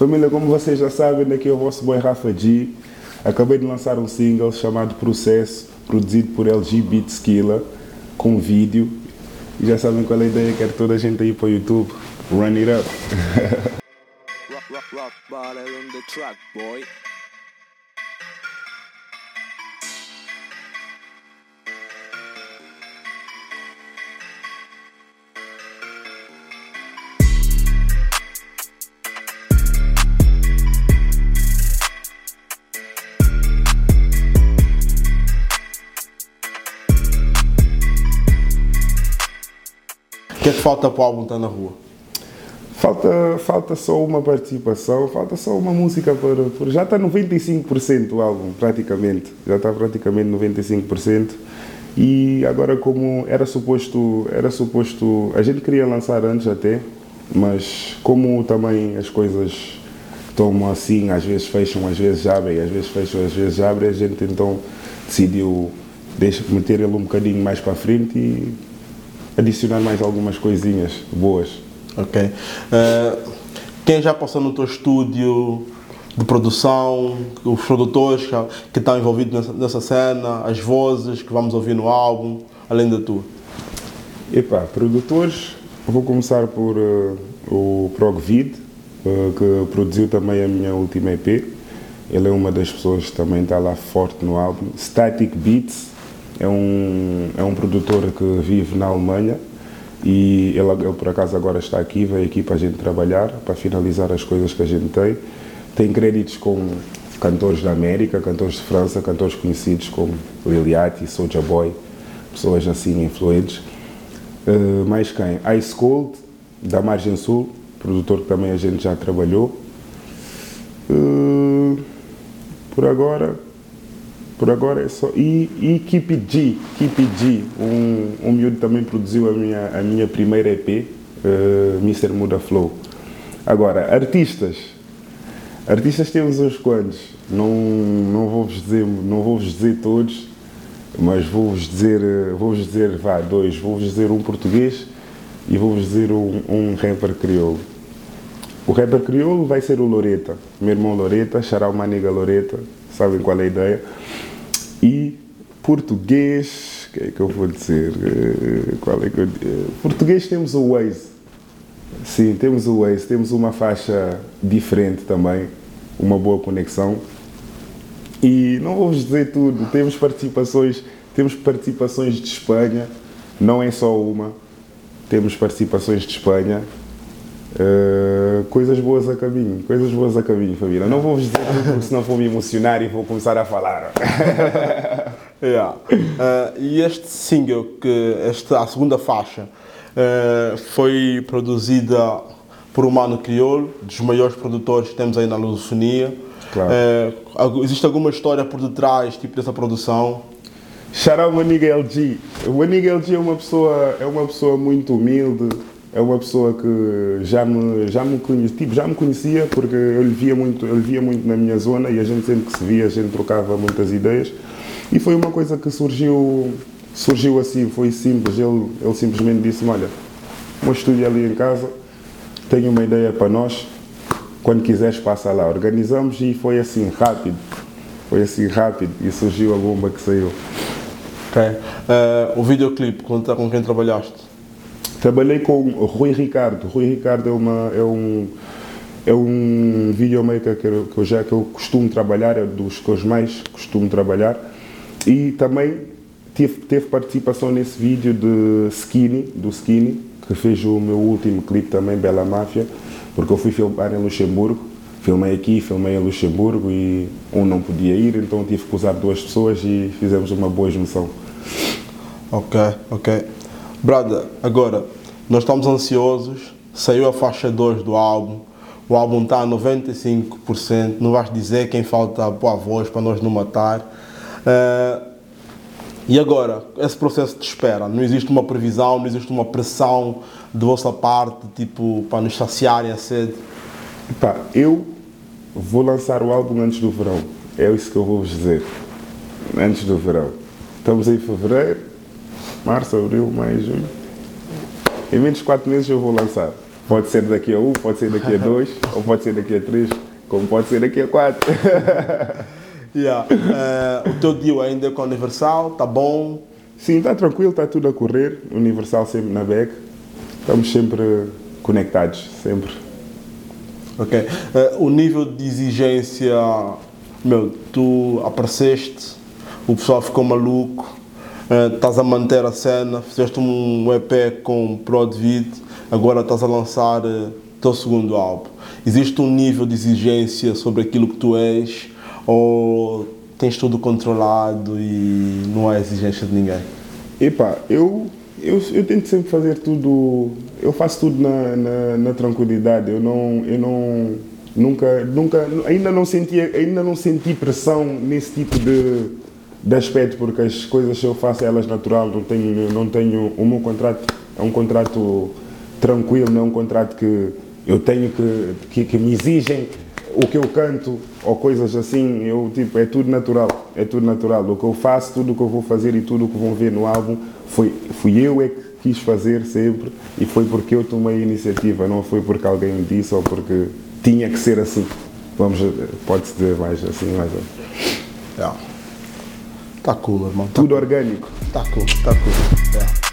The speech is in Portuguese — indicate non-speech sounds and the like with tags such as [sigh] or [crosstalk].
Família, como vocês já sabem, daqui é o vosso boy Rafa G. Acabei de lançar um single chamado Processo, produzido por LG Killer, com vídeo. E já sabem qual é a ideia, quero toda a gente aí para o YouTube. Run it up. [laughs] Rock, rock, rock, O que é que falta para o álbum estar na rua? Falta, falta só uma participação, falta só uma música para. para já está 95% o álbum, praticamente. Já está praticamente 95%. E agora como era suposto, era suposto. A gente queria lançar antes até, mas como também as coisas estão assim, às vezes fecham, às vezes abrem, às vezes fecham, às vezes abrem, a gente então decidiu deixa, meter ele um bocadinho mais para frente e adicionar mais algumas coisinhas boas. Ok. Eh, quem já passou no teu estúdio de produção, os produtores que, que estão envolvidos nessa, nessa cena, as vozes que vamos ouvir no álbum, além da tua? Epá, produtores, vou começar por eh, o Progvid, eh, que produziu também a minha última EP. Ele é uma das pessoas que também está lá forte no álbum. Static Beats é um, é um produtor que vive na Alemanha e ele, ele por acaso agora está aqui, veio aqui para a gente trabalhar, para finalizar as coisas que a gente tem. Tem créditos com cantores da América, cantores de França, cantores conhecidos como Lil Yachty, Soulja Boy, pessoas assim influentes. Uh, mais quem? Ice Cold, da Margem Sul, produtor que também a gente já trabalhou. Uh, por agora, por agora é só. E, e Keep G, Keep G, um, um miúdo também produziu a minha, a minha primeira EP, uh, Mr. Muda Flow. Agora, artistas. Artistas temos uns quantos. Não, não vou-vos dizer, não vou dizer todos, mas vou-vos dizer, eh, vou-vos dizer, vá, dois. Vou-vos dizer um português e vou-vos dizer um, um rapper crioulo. O rapper crioulo vai ser o Loreta, meu irmão Loreta, Charal Maniga Loreta, sabem qual é a ideia. E português, o que é que eu vou dizer? Eh, Qual é que eu, eh, português temos o Waze. Sim, temos o Waze, temos uma faixa diferente também, uma boa conexão. E não vou-vos dizer tudo, temos participações, temos participações de Espanha, não é só uma, temos participações de Espanha. Uh, coisas boas a caminho, coisas boas a caminho, família. Não vou-vos dizer tudo porque senão vou me emocionar e vou começar a falar. [laughs] Yeah. Eh, e este single, que esta, a segunda faixa, eh, foi produzida por um mano crioulo, dos maiores produtores que temos aí na lusofonia. Claro. Eh, existe alguma história por detrás tipo, dessa produção? Shout out Maniga LG. O Maniga LG é uma pessoa, é uma pessoa muito humilde, é uma pessoa que já me, já me conhecia, tipo, já me conhecia porque eu lhe via muito, eu via muito na minha zona e a gente sempre que se via, a gente trocava muitas ideias. E foi uma coisa que surgiu, surgiu assim, foi simples. Ele, ele simplesmente disse-me, olha, um estúdio ali em casa, tenho uma ideia para nós, quando quiseres passa lá. Organizamos e foi assim, rápido. Foi assim rápido e surgiu a bomba que saiu. Eh, o videoclipe, com, com quem trabalhaste? Trabalhei com o Rui Ricardo. Rui Ricardo é, uma, é um é um videomaker que eu, que eu já que eu costumo trabalhar, é dos que eu mais costumo trabalhar. E também tive, teve participação nesse vídeo de Skinny, do Skinny, que fez o meu último clipe também, Bela Máfia, porque eu fui filmar em Luxemburgo. Filmei aqui, filmei em Luxemburgo e um não podia ir, então tive que usar duas pessoas e fizemos uma boa junção. Ok, ok. Brother, agora, nós estamos ansiosos, saiu a faixa 2 do álbum, o álbum está a 95%, não vais dizer quem falta pôr a voz para nós não matar. Eh, e agora, esse processo de espera, não existe uma previsão, não existe uma pressão de vossa parte, tipo, para nos saciarem a sede? Epá, eu vou lançar o álbum antes do verão. É isso que eu vou vos dizer. Antes do verão. Estamos em fevereiro, março, abril, maio, junho. Em menos de 4 meses eu vou lançar. Pode ser daqui a um, pode ser daqui a [laughs] dois, ou pode ser daqui a três, como pode ser daqui a quatro. [laughs] Yeah. Eh, o teu deal ainda é com a Universal, tá bom? Sim, está tranquilo, está tudo a correr. Universal sempre na back. Estamos sempre conectados, sempre. Ok. Eh, o nível de exigência, meu, tu apareceste, o pessoal ficou maluco, eh, estás a manter a cena, fizeste um EP com Pro David, agora estás a lançar o teu segundo álbum. Existe um nível de exigência sobre aquilo que tu és ou tens tudo controlado e não há exigência de ninguém? Epá, eu, eu, eu tento sempre fazer tudo, eu faço tudo na, na, na tranquilidade, eu não, eu não, nunca, nunca, ainda não senti, ainda não senti pressão nesse tipo de, de aspecto, porque as coisas que eu faço elas natural, não tenho, não tenho, o meu contrato é um contrato tranquilo, não é um contrato que eu tenho que, que, que me exigem o que eu canto ou coisas assim, eu tipo, é tudo natural, é tudo natural. O que eu faço, tudo o que eu vou fazer e tudo o que vão ver no álbum, foi, fui eu é que quis fazer sempre e foi porque eu tomei a iniciativa, não foi porque alguém me disse ou porque tinha que ser assim. Vamos, pode-se dizer mais assim, mais ou Yeah. Tá cool, irmão. Tá Tudo orgânico. Tá cool, tá cool. Yeah.